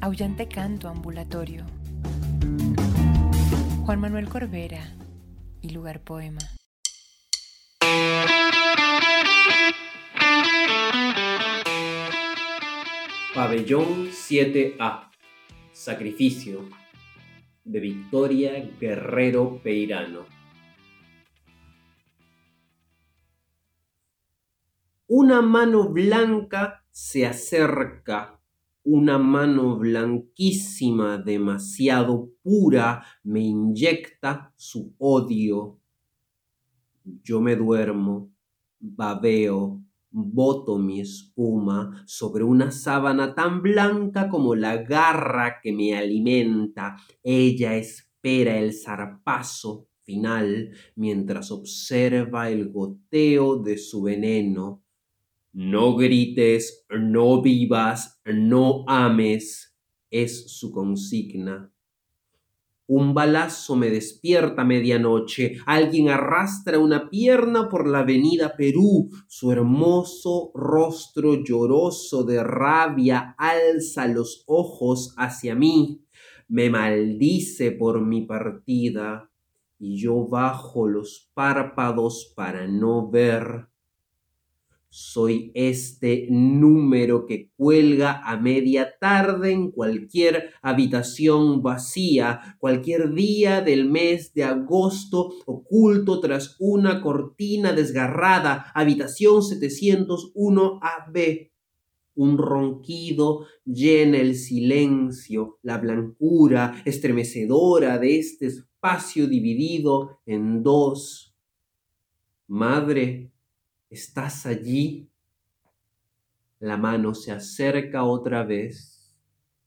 aullante canto ambulatorio. Juan Manuel Corbera y Lugar Poema. Pabellón 7A. Sacrificio. De Victoria Guerrero Peirano. Una mano blanca se acerca, una mano blanquísima, demasiado pura, me inyecta su odio. Yo me duermo, babeo, boto mi espuma sobre una sábana tan blanca como la garra que me alimenta. Ella espera el zarpazo final mientras observa el goteo de su veneno. No grites, no vivas, no ames, es su consigna. Un balazo me despierta a medianoche. Alguien arrastra una pierna por la avenida Perú. Su hermoso rostro lloroso de rabia alza los ojos hacia mí. Me maldice por mi partida y yo bajo los párpados para no ver soy este número que cuelga a media tarde en cualquier habitación vacía, cualquier día del mes de agosto, oculto tras una cortina desgarrada, habitación 701 AB. Un ronquido llena el silencio, la blancura estremecedora de este espacio dividido en dos. Madre, ¿Estás allí? La mano se acerca otra vez,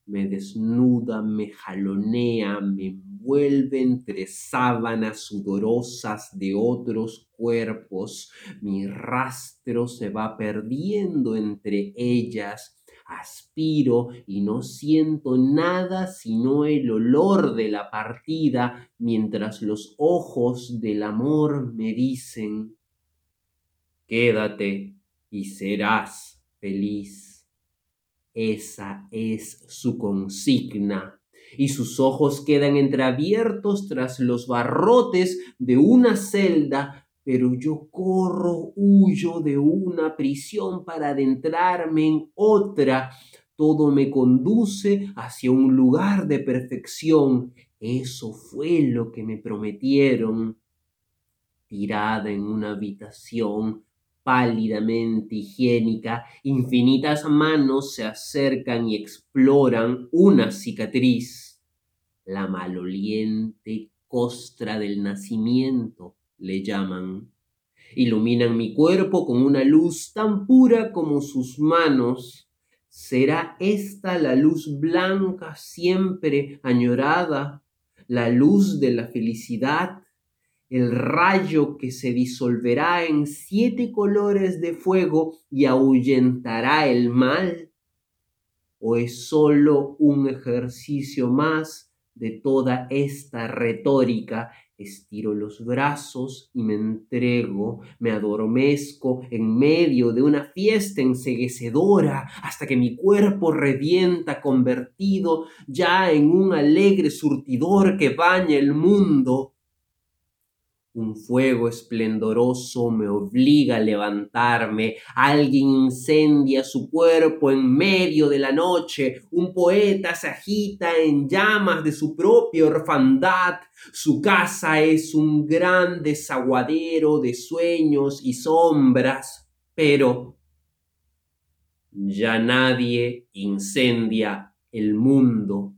me desnuda, me jalonea, me envuelve entre sábanas sudorosas de otros cuerpos. Mi rastro se va perdiendo entre ellas. Aspiro y no siento nada sino el olor de la partida, mientras los ojos del amor me dicen Quédate y serás feliz. Esa es su consigna. Y sus ojos quedan entreabiertos tras los barrotes de una celda, pero yo corro, huyo de una prisión para adentrarme en otra. Todo me conduce hacia un lugar de perfección. Eso fue lo que me prometieron. Tirada en una habitación, pálidamente higiénica, infinitas manos se acercan y exploran una cicatriz. La maloliente costra del nacimiento le llaman. Iluminan mi cuerpo con una luz tan pura como sus manos. ¿Será esta la luz blanca siempre añorada? ¿La luz de la felicidad? El rayo que se disolverá en siete colores de fuego y ahuyentará el mal? ¿O es solo un ejercicio más de toda esta retórica? Estiro los brazos y me entrego, me adormezco en medio de una fiesta enseguecedora hasta que mi cuerpo revienta convertido ya en un alegre surtidor que baña el mundo un fuego esplendoroso me obliga a levantarme. Alguien incendia su cuerpo en medio de la noche. Un poeta se agita en llamas de su propia orfandad. Su casa es un gran desaguadero de sueños y sombras. Pero ya nadie incendia el mundo,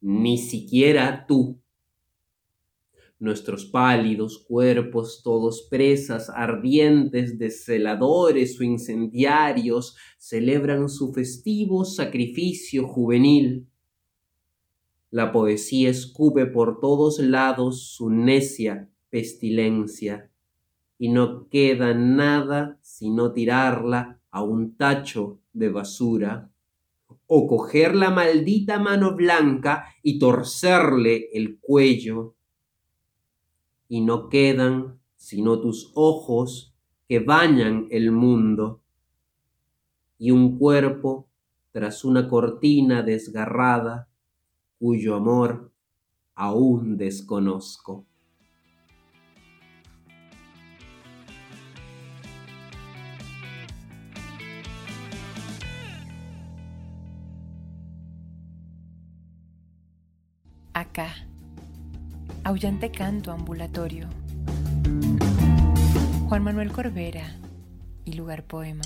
ni siquiera tú nuestros pálidos cuerpos, todos presas ardientes de celadores o incendiarios, celebran su festivo sacrificio juvenil. La poesía escupe por todos lados su necia pestilencia, y no queda nada sino tirarla a un tacho de basura, o coger la maldita mano blanca y torcerle el cuello y no quedan sino tus ojos que bañan el mundo y un cuerpo tras una cortina desgarrada cuyo amor aún desconozco. Acá, aullante canto ambulatorio. Juan Manuel Corbera y lugar poema.